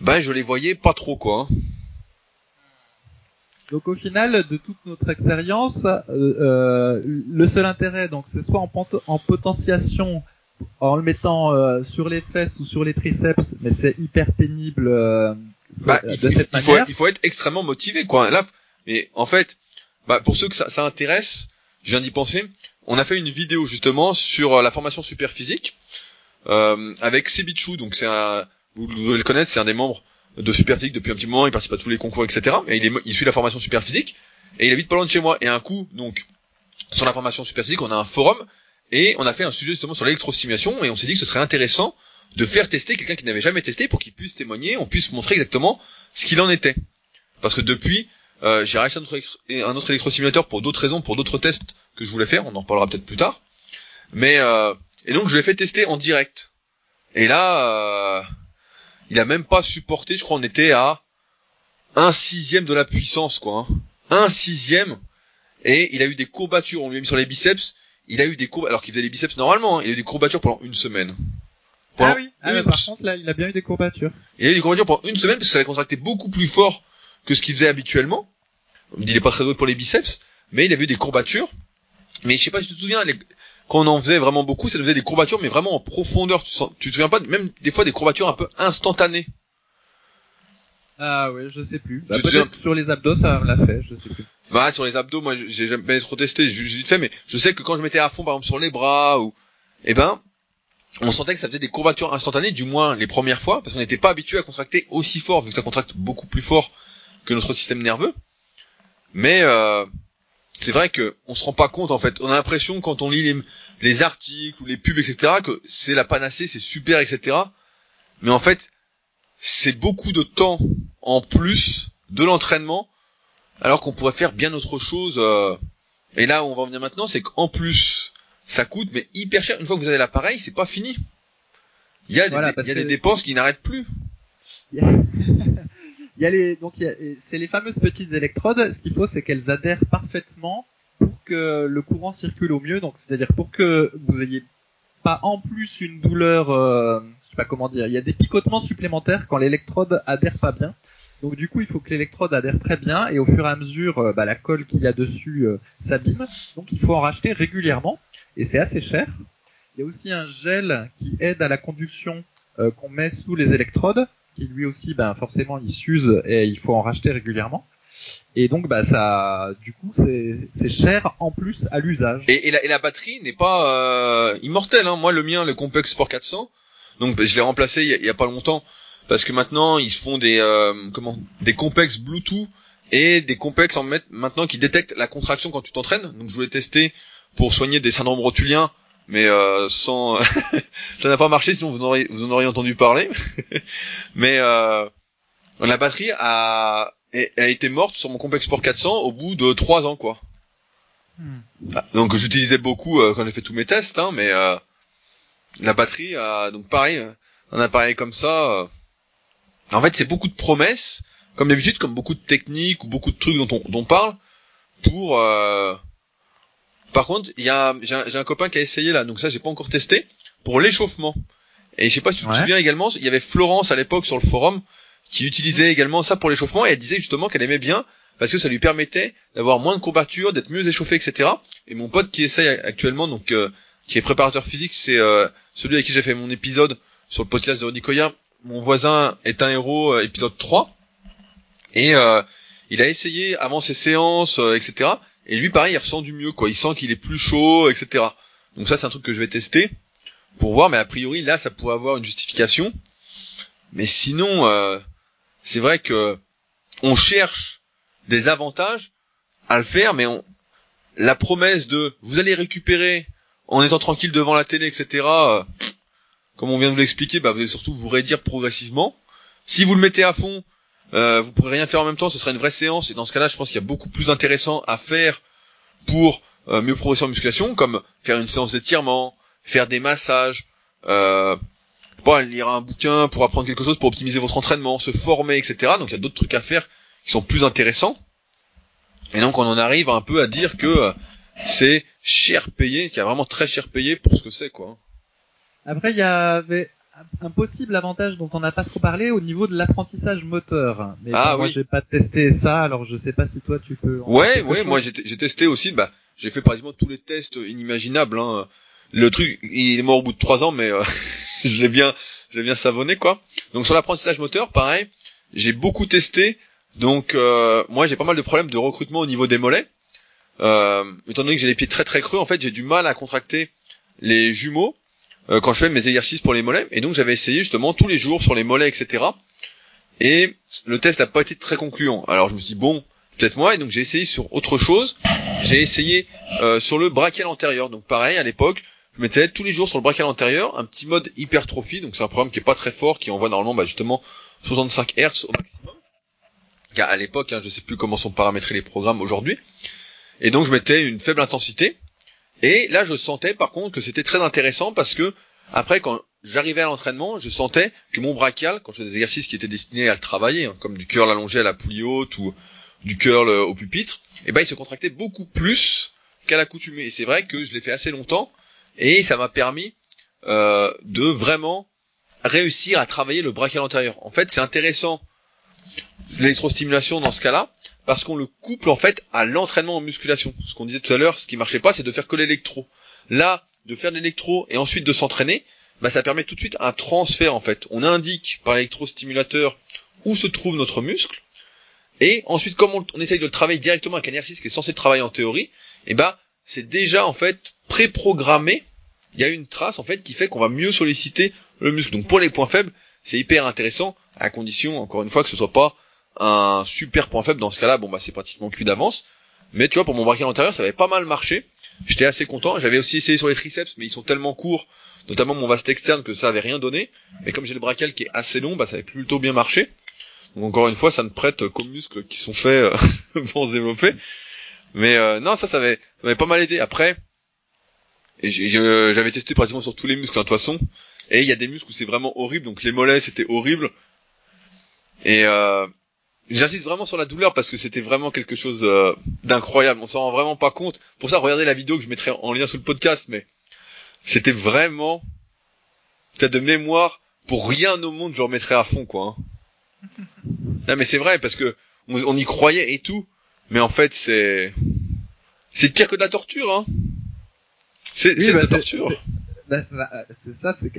bah je les voyais pas trop quoi. Hein. Donc au final, de toute notre expérience, euh, euh, le seul intérêt, donc, c'est soit en, en, potentiation en le mettant euh, sur les fesses ou sur les triceps, mais c'est hyper pénible bah, de il, cette il Faut, il faut être extrêmement motivé, quoi. Là, mais en fait, bah, pour ceux que ça, ça intéresse, je viens d'y penser. On a fait une vidéo justement sur la formation super physique avec Sebichou, donc c'est un, vous devez le connaître, c'est un des membres de super physique depuis un petit moment, il participe à tous les concours, etc. Et il, est, il suit la formation super physique, et il habite pas loin de chez moi. Et un coup, donc, sur la formation super physique, on a un forum, et on a fait un sujet justement sur l'électrostimulation, et on s'est dit que ce serait intéressant de faire tester quelqu'un qui n'avait jamais testé pour qu'il puisse témoigner, on puisse montrer exactement ce qu'il en était. Parce que depuis, euh, j'ai racheté un autre, électrostimulateur pour d'autres raisons, pour d'autres tests que je voulais faire, on en reparlera peut-être plus tard. Mais euh, et donc je l'ai fait tester en direct. Et là, euh, il a même pas supporté, je crois on était à un sixième de la puissance, quoi. Hein. Un sixième. Et il a eu des courbatures, on lui a mis sur les biceps, il a eu des courbatures, alors qu'il faisait les biceps normalement, hein. il a eu des courbatures pendant une semaine. ah oui, ah, par contre là, il a bien eu des courbatures. Il a eu des courbatures pendant une semaine parce que ça avait contracté beaucoup plus fort que ce qu'il faisait habituellement. Il est pas très doué pour les biceps, mais il a eu des courbatures. Mais je sais pas si tu te souviens, quand on en faisait vraiment beaucoup, ça nous faisait des courbatures, mais vraiment en profondeur. Tu, sens, tu te souviens pas, même des fois des courbatures un peu instantanées. Ah oui, je sais plus. Bah, sur les abdos, ça l'a fait, je sais plus. Bah sur les abdos, moi j'ai jamais trop testé, j'ai vite fait, mais je sais que quand je mettais à fond, par exemple sur les bras ou, eh ben, on sentait que ça faisait des courbatures instantanées, du moins les premières fois, parce qu'on n'était pas habitué à contracter aussi fort, vu que ça contracte beaucoup plus fort que notre système nerveux. Mais euh, c'est vrai que on se rend pas compte en fait. On a l'impression quand on lit les, les articles ou les pubs, etc., que c'est la panacée, c'est super, etc. Mais en fait, c'est beaucoup de temps en plus de l'entraînement, alors qu'on pourrait faire bien autre chose. Euh. Et là où on va en venir maintenant, c'est qu'en plus, ça coûte mais hyper cher. Une fois que vous avez l'appareil, c'est pas fini. Il y a, des, il y a des dépenses qui n'arrêtent plus. Il y a les donc c'est les fameuses petites électrodes. Ce qu'il faut, c'est qu'elles adhèrent parfaitement pour que le courant circule au mieux. Donc c'est-à-dire pour que vous ayez pas en plus une douleur, euh, je sais pas comment dire. Il y a des picotements supplémentaires quand l'électrode adhère pas bien. Donc du coup, il faut que l'électrode adhère très bien et au fur et à mesure, euh, bah, la colle qu'il y a dessus euh, s'abîme. Donc il faut en racheter régulièrement et c'est assez cher. Il y a aussi un gel qui aide à la conduction euh, qu'on met sous les électrodes, qui lui aussi, ben forcément, il s'use et il faut en racheter régulièrement. Et donc, bah ça, du coup, c'est cher en plus à l'usage. Et, et, la, batterie n'est pas euh, immortelle. Hein. Moi, le mien, le Compex Sport 400, donc je l'ai remplacé il y, a, pas longtemps parce que maintenant ils font des euh, comment des Compex Bluetooth et des Compex en maintenant qui détectent la contraction quand tu t'entraînes. Donc je voulais tester pour soigner des syndromes rotuliens, mais euh, sans ça n'a pas marché, sinon vous en auriez, vous en auriez entendu parler. mais euh, la batterie a, a été morte sur mon Compact Sport 400 au bout de trois ans, quoi. Hmm. Ah, donc j'utilisais beaucoup euh, quand j'ai fait tous mes tests, hein, mais euh, la batterie, a, donc pareil, un appareil comme ça. en fait, c'est beaucoup de promesses, comme d'habitude, comme beaucoup de techniques ou beaucoup de trucs dont on, dont on parle, pour par contre, il y a, j'ai un, copain qui a essayé là, donc ça j'ai pas encore testé pour l'échauffement. Et je sais pas si tu te souviens également, il y avait Florence à l'époque sur le forum qui utilisait également ça pour l'échauffement et elle disait justement qu'elle aimait bien parce que ça lui permettait d'avoir moins de courbatures, d'être mieux échauffé, etc. Et mon pote qui essaye actuellement, donc euh, qui est préparateur physique, c'est euh, celui avec qui j'ai fait mon épisode sur le podcast de Rudy Mon voisin est un héros, euh, épisode 3. Et il a essayé avant ses séances, etc. Et lui, pareil, il ressent du mieux, quoi. Il sent qu'il est plus chaud, etc. Donc ça, c'est un truc que je vais tester pour voir. Mais a priori, là, ça pourrait avoir une justification. Mais sinon, euh, c'est vrai que on cherche des avantages à le faire, mais on, la promesse de vous allez récupérer en étant tranquille devant la télé, etc. Euh, comme on vient de vous l'expliquer, bah, vous allez surtout vous réduire progressivement. Si vous le mettez à fond, euh, vous pourrez rien faire en même temps, ce sera une vraie séance. Et dans ce cas-là, je pense qu'il y a beaucoup plus intéressant à faire pour euh, mieux progresser en musculation, comme faire une séance d'étirement, faire des massages, euh, lire un bouquin pour apprendre quelque chose, pour optimiser votre entraînement, se former, etc. Donc il y a d'autres trucs à faire qui sont plus intéressants. Et donc on en arrive un peu à dire que euh, c'est cher payé, qu'il y a vraiment très cher payé pour ce que c'est, quoi. Après, il y avait un possible avantage dont on n'a pas trop parlé au niveau de l'apprentissage moteur. Mais ah, moi, j'ai pas testé ça, alors je sais pas si toi tu peux. Ouais, ouais, moi j'ai testé aussi. Bah, j'ai fait pratiquement tous les tests inimaginables. Hein. Le truc, il est mort au bout de trois ans, mais euh, je l'ai bien, je l'ai bien savonné quoi. Donc sur l'apprentissage moteur, pareil, j'ai beaucoup testé. Donc euh, moi j'ai pas mal de problèmes de recrutement au niveau des mollets. Euh, étant donné que j'ai les pieds très très creux, en fait j'ai du mal à contracter les jumeaux euh, quand je fais mes exercices pour les mollets. Et donc j'avais essayé justement tous les jours sur les mollets, etc. Et le test n'a pas été très concluant. Alors je me suis dit bon, peut-être moi. Et donc j'ai essayé sur autre chose. J'ai essayé euh, sur le brachial antérieur. Donc pareil à l'époque, je mettais tous les jours sur le brachial antérieur un petit mode hypertrophie. Donc c'est un programme qui est pas très fort, qui envoie normalement bah, justement 65 Hz au maximum. Car à l'époque, hein, je sais plus comment sont paramétrés les programmes aujourd'hui. Et donc je mettais une faible intensité et là, je sentais par contre que c'était très intéressant parce que après, quand j'arrivais à l'entraînement, je sentais que mon brachial, quand je faisais des exercices qui étaient destinés à le travailler, hein, comme du curl allongé à la poulie haute ou du curl au pupitre, eh ben il se contractait beaucoup plus qu'à l'accoutumée. Et c'est vrai que je l'ai fait assez longtemps et ça m'a permis euh, de vraiment réussir à travailler le brachial antérieur. En fait, c'est intéressant l'électrostimulation dans ce cas-là parce qu'on le couple en fait à l'entraînement en musculation. Ce qu'on disait tout à l'heure, ce qui marchait pas, c'est de faire que l'électro. Là, de faire l'électro et ensuite de s'entraîner, bah ça permet tout de suite un transfert en fait. On indique par l'électrostimulateur où se trouve notre muscle, et ensuite comme on, essaye de le travailler directement avec un exercice qui est censé travailler en théorie, et eh bah c'est déjà en fait préprogrammé. Il y a une trace en fait qui fait qu'on va mieux solliciter le muscle. Donc pour les points faibles, c'est hyper intéressant à condition encore une fois que ce soit pas un super point faible dans ce cas-là, bon bah c'est pratiquement cuit d'avance. Mais tu vois, pour mon braquet antérieur, ça avait pas mal marché. J'étais assez content. J'avais aussi essayé sur les triceps, mais ils sont tellement courts, notamment mon vaste externe, que ça avait rien donné. Mais comme j'ai le brachial qui est assez long, bah ça avait plutôt bien marché. Donc encore une fois, ça ne prête qu'aux muscles qui sont faits euh, pour se développer. Mais euh, non, ça, ça avait, ça pas mal aidé. Après, j'avais testé pratiquement sur tous les muscles hein, de toute façon. Et il y a des muscles où c'est vraiment horrible. Donc les mollets, c'était horrible. Et euh, j'insiste vraiment sur la douleur parce que c'était vraiment quelque chose euh, d'incroyable. On s'en rend vraiment pas compte. Pour ça, regardez la vidéo que je mettrai en lien sous le podcast. Mais c'était vraiment peut-être de mémoire. Pour rien au monde, je remettrais à fond, quoi. Hein. non, mais c'est vrai parce que on y croyait et tout. Mais en fait, c'est c'est pire que de la torture, hein. C'est de la bah, torture. Bah, c'est ça, c'est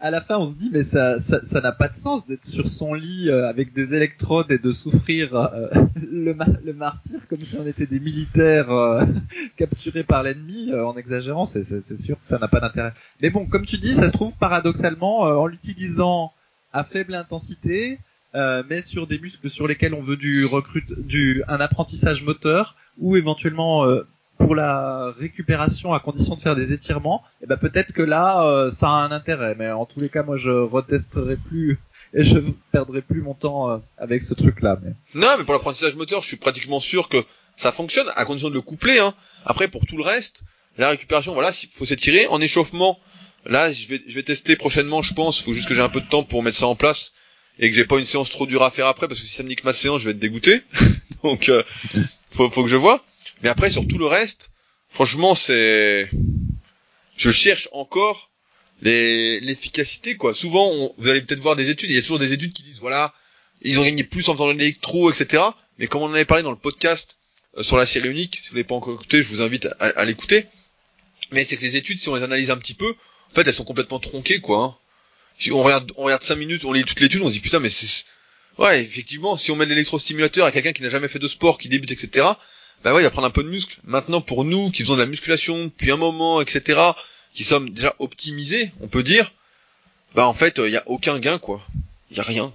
à la fin on se dit mais ça ça n'a pas de sens d'être sur son lit euh, avec des électrodes et de souffrir euh, le, le martyr comme si on était des militaires euh, capturés par l'ennemi en exagérant. C'est sûr que ça n'a pas d'intérêt. Mais bon comme tu dis ça se trouve paradoxalement en l'utilisant à faible intensité euh, mais sur des muscles sur lesquels on veut du recrute, du un apprentissage moteur ou éventuellement euh, pour la récupération à condition de faire des étirements, et eh ben peut-être que là euh, ça a un intérêt. Mais en tous les cas, moi je retesterai plus et je perdrai plus mon temps avec ce truc-là. Non, mais pour l'apprentissage moteur, je suis pratiquement sûr que ça fonctionne à condition de le coupler. Hein. Après, pour tout le reste, la récupération, voilà, il faut s'étirer en échauffement. Là, je vais, je vais tester prochainement, je pense. Faut juste que j'ai un peu de temps pour mettre ça en place et que j'ai pas une séance trop dure à faire après parce que si ça me nique ma séance, je vais être dégoûté. Donc euh, faut, faut que je vois. Mais après sur tout le reste, franchement c'est je cherche encore les l'efficacité quoi. Souvent vous allez peut-être voir des études, il y a toujours des études qui disent voilà, ils ont gagné plus en faisant de l'électro etc. Mais comme on en avait parlé dans le podcast euh, sur la série unique, si vous l'avez pas encore écouté, je vous invite à, à l'écouter. Mais c'est que les études si on les analyse un petit peu, en fait elles sont complètement tronquées quoi. Hein on regarde, on regarde 5 minutes, on lit toute l'étude, on se dit putain, mais c'est, ouais, effectivement, si on met l'électrostimulateur à quelqu'un qui n'a jamais fait de sport, qui débute, etc., bah ouais, il va prendre un peu de muscle. Maintenant, pour nous, qui faisons de la musculation depuis un moment, etc., qui sommes déjà optimisés, on peut dire, bah en fait, il y a aucun gain, quoi. Il y a rien.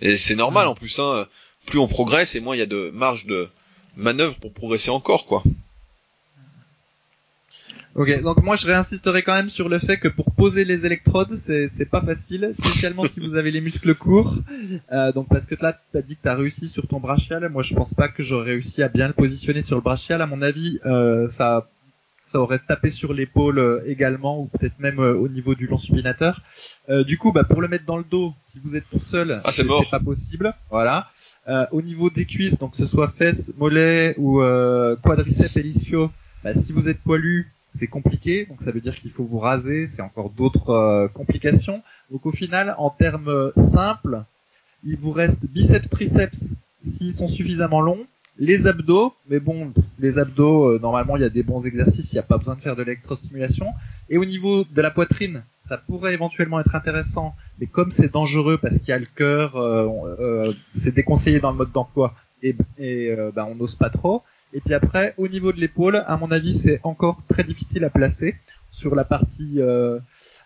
Et c'est normal, en plus, hein. Plus on progresse, et moins il y a de marge de manœuvre pour progresser encore, quoi. Ok, donc moi je réinsisterai quand même sur le fait que pour poser les électrodes, c'est pas facile, spécialement si vous avez les muscles courts. Euh, donc parce que là, t'as dit que t'as réussi sur ton brachial. Moi, je pense pas que j'aurais réussi à bien le positionner sur le brachial. À mon avis, euh, ça ça aurait tapé sur l'épaule euh, également, ou peut-être même au niveau du long supinateur. Euh, du coup, bah pour le mettre dans le dos, si vous êtes tout seul, ah, c'est pas possible. Voilà. Euh, au niveau des cuisses, donc que ce soit fesses, mollets ou quadriceps et bah, si vous êtes poilu, c'est compliqué, donc ça veut dire qu'il faut vous raser, c'est encore d'autres euh, complications. Donc au final, en termes simples, il vous reste biceps, triceps s'ils sont suffisamment longs, les abdos, mais bon, les abdos, euh, normalement il y a des bons exercices, il n'y a pas besoin de faire de l'électrostimulation. Et au niveau de la poitrine, ça pourrait éventuellement être intéressant, mais comme c'est dangereux parce qu'il y a le cœur, euh, c'est déconseillé dans le mode d'emploi, et, ben, on n'ose pas trop. Et puis après, au niveau de l'épaule, à mon avis, c'est encore très difficile à placer sur la partie euh,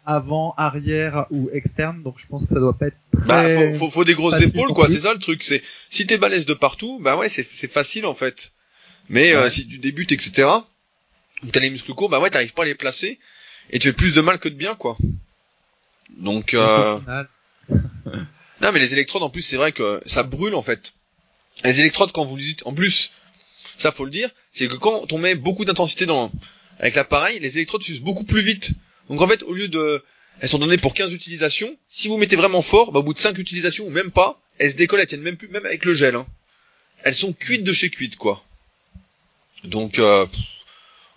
avant, arrière ou externe. Donc je pense que ça doit pas être bah, très bah, faut, faut, des grosses épaules, quoi. C'est ça le truc. C'est si t'es balèze de partout, bah ouais, c'est facile en fait. Mais euh, si tu débutes, etc. T'as les muscles courts, bah ouais, t'arrives pas à les placer et tu fais plus de mal que de bien, quoi. Donc euh... non, mais les électrodes en plus, c'est vrai que ça brûle en fait. Les électrodes quand vous les en plus ça faut le dire, c'est que quand on met beaucoup d'intensité dans avec l'appareil, les électrodes s'usent beaucoup plus vite. Donc en fait, au lieu de elles sont données pour 15 utilisations, si vous mettez vraiment fort, bah, au bout de 5 utilisations ou même pas, elles se décollent, elles tiennent même plus, même avec le gel. Hein. Elles sont cuites de chez cuites, quoi. Donc, euh,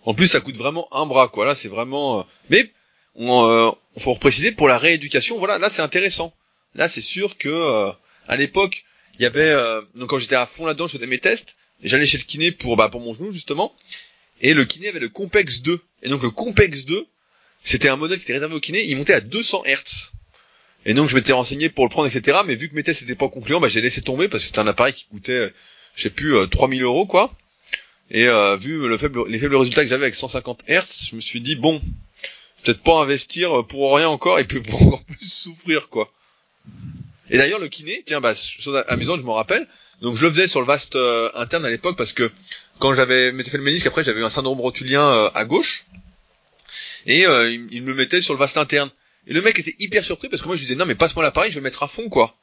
en plus, ça coûte vraiment un bras, quoi. Là, c'est vraiment. Euh, mais on, euh, faut repréciser pour la rééducation. Voilà, là, c'est intéressant. Là, c'est sûr que euh, à l'époque, il y avait donc quand j'étais à fond là-dedans, je faisais mes tests j'allais chez le kiné pour bah pour mon genou justement. Et le kiné avait le Compex 2 et donc le Compex 2 c'était un modèle qui était réservé au kiné. Il montait à 200 Hz et donc je m'étais renseigné pour le prendre etc mais vu que mes tests n'étaient pas concluants bah j'ai laissé tomber parce que c'était un appareil qui coûtait je sais plus 3000 euh, euros quoi. Et euh, vu le faible, les faibles résultats que j'avais avec 150 Hz je me suis dit bon peut-être pas investir pour rien encore et puis pour encore plus souffrir quoi. Et d'ailleurs le kiné tiens bah chose amusante je m'en rappelle Donc je le faisais sur le vaste euh, interne à l'époque parce que quand j'avais fait le ménisque, après j'avais eu un syndrome rotulien euh, à gauche et euh, il, me mettait sur le vaste interne. Et le mec était hyper surpris parce que moi je lui disais non mais passe-moi l'appareil, je vais le mettre à fond quoi.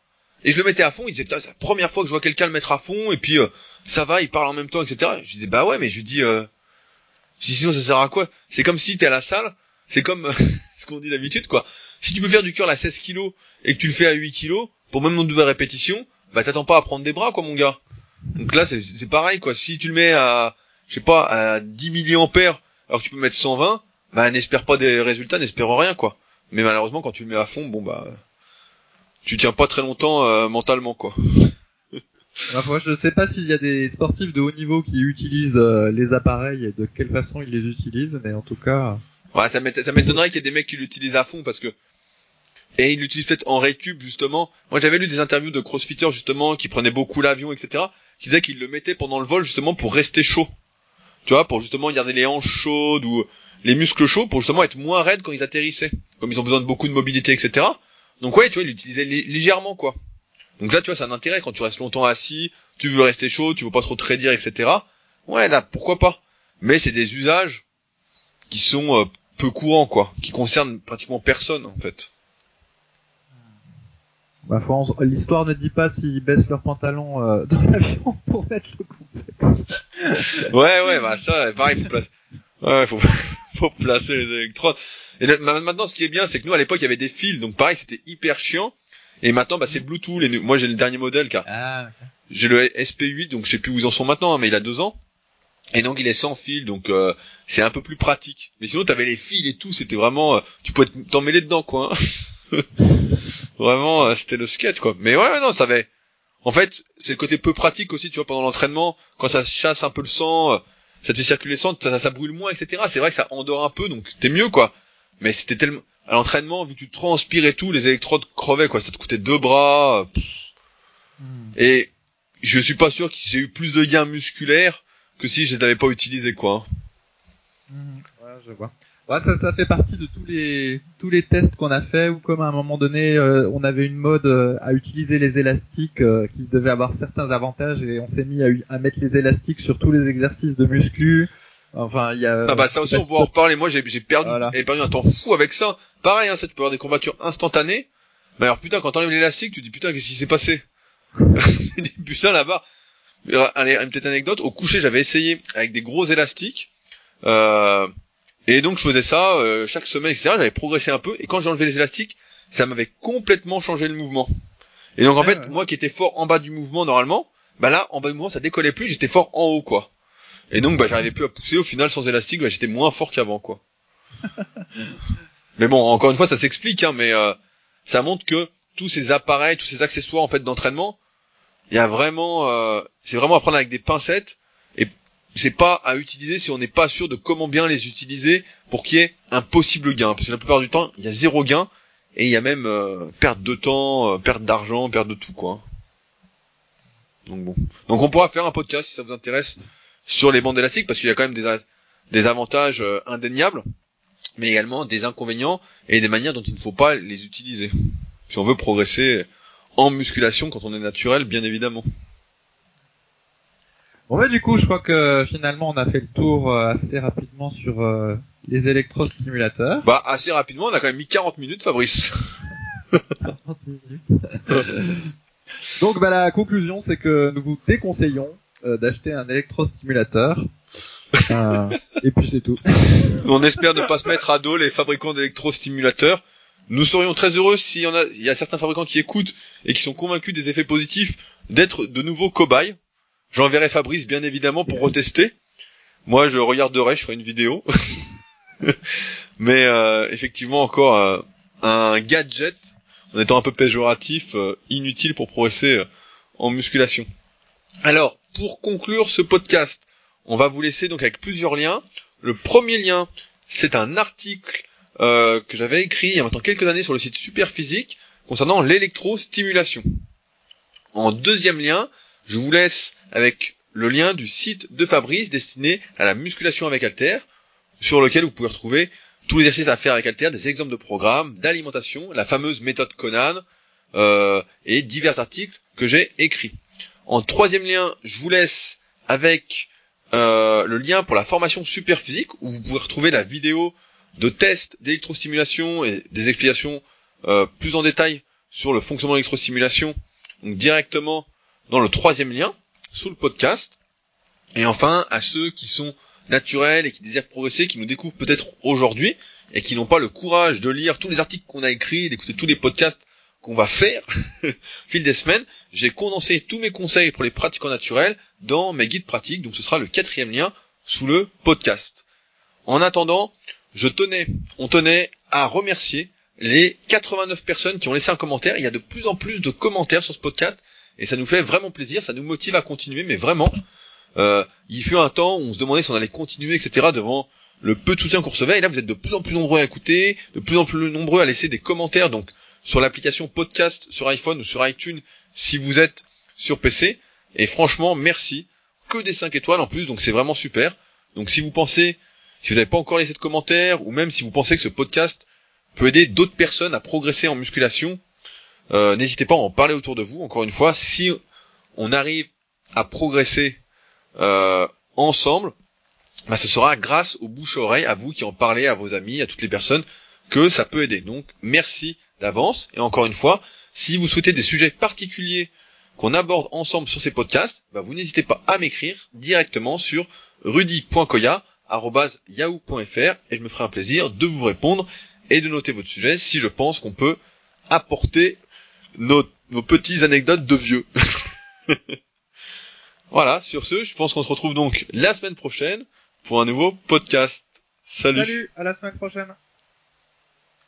Et je le mettais à fond, il disait putain c'est la première fois que je vois quelqu'un le mettre à fond et puis ça va, il parle en même temps etc. Je lui disais bah ouais mais je lui dis, je dis sinon ça sert à quoi? C'est comme si t'es à la salle, c'est comme ce qu'on dit d'habitude quoi. Si tu peux faire du curl à 16 kilos et que tu le fais à 8 kilos pour même nombre de répétitions, bah t'attends pas à prendre des bras quoi mon gars. Donc là c'est pareil quoi. Si tu le mets à je sais pas à 10 milliampères alors que tu peux mettre 120, bah n'espère pas des résultats, n'espère rien quoi. Mais malheureusement quand tu le mets à fond, bon bah tu tiens pas très longtemps euh, mentalement quoi. Moi, je sais pas s'il y a des sportifs de haut niveau qui utilisent euh, les appareils et de quelle façon ils les utilisent, mais en tout cas. Ouais, ça m'étonnerait qu'il y ait des mecs qui l'utilisent à fond parce que et il l'utilise peut-être en récup justement. Moi j'avais lu des interviews de crossfitters justement qui prenaient beaucoup l'avion etc. qui disaient qu'ils le mettaient pendant le vol justement pour rester chaud. Tu vois, pour justement garder les hanches chaudes ou les muscles chauds pour justement être moins raides quand ils atterrissaient. Comme ils ont besoin de beaucoup de mobilité etc. Donc ouais tu vois il l'utilisait légèrement quoi. Donc là tu vois c'est un intérêt quand tu restes longtemps assis, tu veux rester chaud, tu veux pas trop te raidir etc. Ouais là pourquoi pas. Mais c'est des usages qui sont euh, peu courants quoi, qui concernent pratiquement personne en fait. Bah, l'histoire ne dit pas s'ils baissent leurs pantalons euh, dans l'avion pour mettre le couplet. ouais, ouais, bah ça, pareil, faut placer, ouais, faut, faut placer les électrodes. Et maintenant, ce qui est bien, c'est que nous, à l'époque, il y avait des fils, donc pareil, c'était hyper chiant. Et maintenant, bah, c'est Bluetooth. Les... Moi, j'ai le dernier modèle, car ah, j'ai le SP8, donc je sais plus où ils en sont maintenant, hein, mais il a deux ans. Et donc, il est sans fil, donc euh, c'est un peu plus pratique. Mais sinon, t'avais les fils et tout, c'était vraiment, euh, tu pouvais t'en mêler dedans, quoi. Hein. Vraiment, euh, c'était le sketch, quoi. Mais ouais, non, ça avait... En fait, c'est le côté peu pratique aussi, tu vois, pendant l'entraînement, quand ça chasse un peu le sang, euh, ça te fait circuler le sang, ça, ça brûle moins, etc. C'est vrai que ça endort un peu, donc t'es mieux, quoi. Mais c'était tellement... À l'entraînement, vu que tu transpires et tout, les électrodes crevaient, quoi. Ça te coûtait deux bras. Euh, hmm. Et je suis pas sûr que j'ai eu plus de gains musculaires que si je les avais pas utilisés, quoi. Hmm. Ouais, je vois. Ouais, ça, ça fait partie de tous les tous les tests qu'on a fait où comme à un moment donné euh, on avait une mode euh, à utiliser les élastiques euh, qui devaient avoir certains avantages et on s'est mis à, à, mettre les élastiques sur tous les exercices de muscu. Enfin, il y a. Ah bah ça aussi on pourra en reparler. Moi j'ai j'ai perdu perdu un temps fou avec ça. Pareil, hein, ça tu peux avoir des combattures instantanées. Mais alors putain quand t'enlèves l'élastique, tu te dis putain qu'est-ce qui s'est passé? Putain là-bas. Allez, une petite anecdote. Au coucher, j'avais essayé avec des gros élastiques. Euh, et donc je faisais ça euh, chaque semaine, etc. J'avais progressé un peu, et quand j'ai enlevé les élastiques, ça m'avait complètement changé le mouvement. Et donc en fait, moi qui étais fort en bas du mouvement normalement, bah là, en bas du mouvement, ça décollait plus, j'étais fort en haut, quoi. Et donc bah j'arrivais plus à pousser, au final sans élastique, bah, j'étais moins fort qu'avant, quoi. mais bon, encore une fois, ça s'explique, hein, mais euh, ça montre que tous ces appareils, tous ces accessoires en fait d'entraînement, il y a vraiment, euh, c'est vraiment à prendre avec des pincettes c'est pas à utiliser si on n'est pas sûr de comment bien les utiliser pour qu'il y ait un possible gain. Parce que la plupart du temps, il y a zéro gain et il y a même euh, perte de temps, euh, perte d'argent, perte de tout quoi. Donc bon. Donc on pourra faire un podcast si ça vous intéresse sur les bandes élastiques parce qu'il y a quand même des, avantages euh, indéniables, mais également des inconvénients et des manières dont il ne faut pas les utiliser. Si on veut progresser en musculation quand on est naturel, bien évidemment. Bon bah du coup, je crois que finalement on a fait le tour euh, assez rapidement sur euh, les électrostimulateurs. Bah assez rapidement, on a quand même mis 40 minutes, Fabrice. 40 minutes. Donc bah la conclusion, c'est que nous vous déconseillons euh, d'acheter un électrostimulateur. et puis c'est tout. on espère ne pas se mettre à dos les fabricants d'électrostimulateurs. Nous serions très heureux s'il y en a, il y a certains fabricants qui écoutent et qui sont convaincus des effets positifs d'être de nouveaux cobayes. J'enverrai Fabrice bien évidemment pour retester. Moi je regarderai, je ferai une vidéo. Mais euh, effectivement encore euh, un gadget, en étant un peu péjoratif, euh, inutile pour progresser en musculation. Alors, pour conclure ce podcast, on va vous laisser donc avec plusieurs liens. Le premier lien, c'est un article que j'avais écrit il y a maintenant quelques années sur le site Superphysique concernant l'électrostimulation. En deuxième lien, je vous laisse avec le lien du site de Fabrice destiné à la musculation avec Alter, sur lequel vous pouvez retrouver tous les exercices à faire avec Alter, des exemples de programmes, d'alimentation, la fameuse méthode Conan, euh, et divers articles que j'ai écrits. En troisième lien, je vous laisse avec euh, le lien pour la formation super physique où vous pouvez retrouver la vidéo de test d'électrostimulation et des explications euh, plus en détail sur le fonctionnement de l'électrostimulation donc directement dans le troisième lien sous le podcast. Et enfin, à ceux qui sont naturels et qui désirent progresser, qui nous découvrent peut-être aujourd'hui et qui n'ont pas le courage de lire tous les articles qu'on a écrits, d'écouter tous les podcasts qu'on va faire au fil des semaines, j'ai condensé tous mes conseils pour les pratiquants naturels dans mes guides pratiques, donc ce sera le quatrième lien sous le podcast. En attendant, je tenais, on tenait à remercier les 89 personnes qui ont laissé un commentaire. Il y a de plus en plus de commentaires sur ce podcast et ça nous fait vraiment plaisir, ça nous motive à continuer, mais vraiment, euh, il fut un temps où on se demandait si on allait continuer, etc. devant le peu de soutien qu'on recevait. Et là, vous êtes de plus en plus nombreux à écouter, de plus en plus nombreux à laisser des commentaires. Donc, sur l'application podcast sur iPhone ou sur iTunes, si vous êtes sur PC. Et franchement, merci. Que des 5 étoiles en plus, donc c'est vraiment super. Donc, si vous pensez, si vous n'avez pas encore laissé de commentaires, ou même si vous pensez que ce podcast peut aider d'autres personnes à progresser en musculation, euh, n'hésitez pas à en parler autour de vous. Encore une fois, si on arrive à progresser euh, ensemble, bah, ce sera grâce aux bouche-oreille, à vous qui en parlez, à vos amis, à toutes les personnes, que ça peut aider. Donc merci d'avance. Et encore une fois, si vous souhaitez des sujets particuliers qu'on aborde ensemble sur ces podcasts, bah, vous n'hésitez pas à m'écrire directement sur rudy.koya.yahoo.fr et je me ferai un plaisir de vous répondre et de noter votre sujet si je pense qu'on peut apporter nos, nos petites anecdotes de vieux. voilà, sur ce, je pense qu'on se retrouve donc la semaine prochaine pour un nouveau podcast. Salut. Salut, à la semaine prochaine.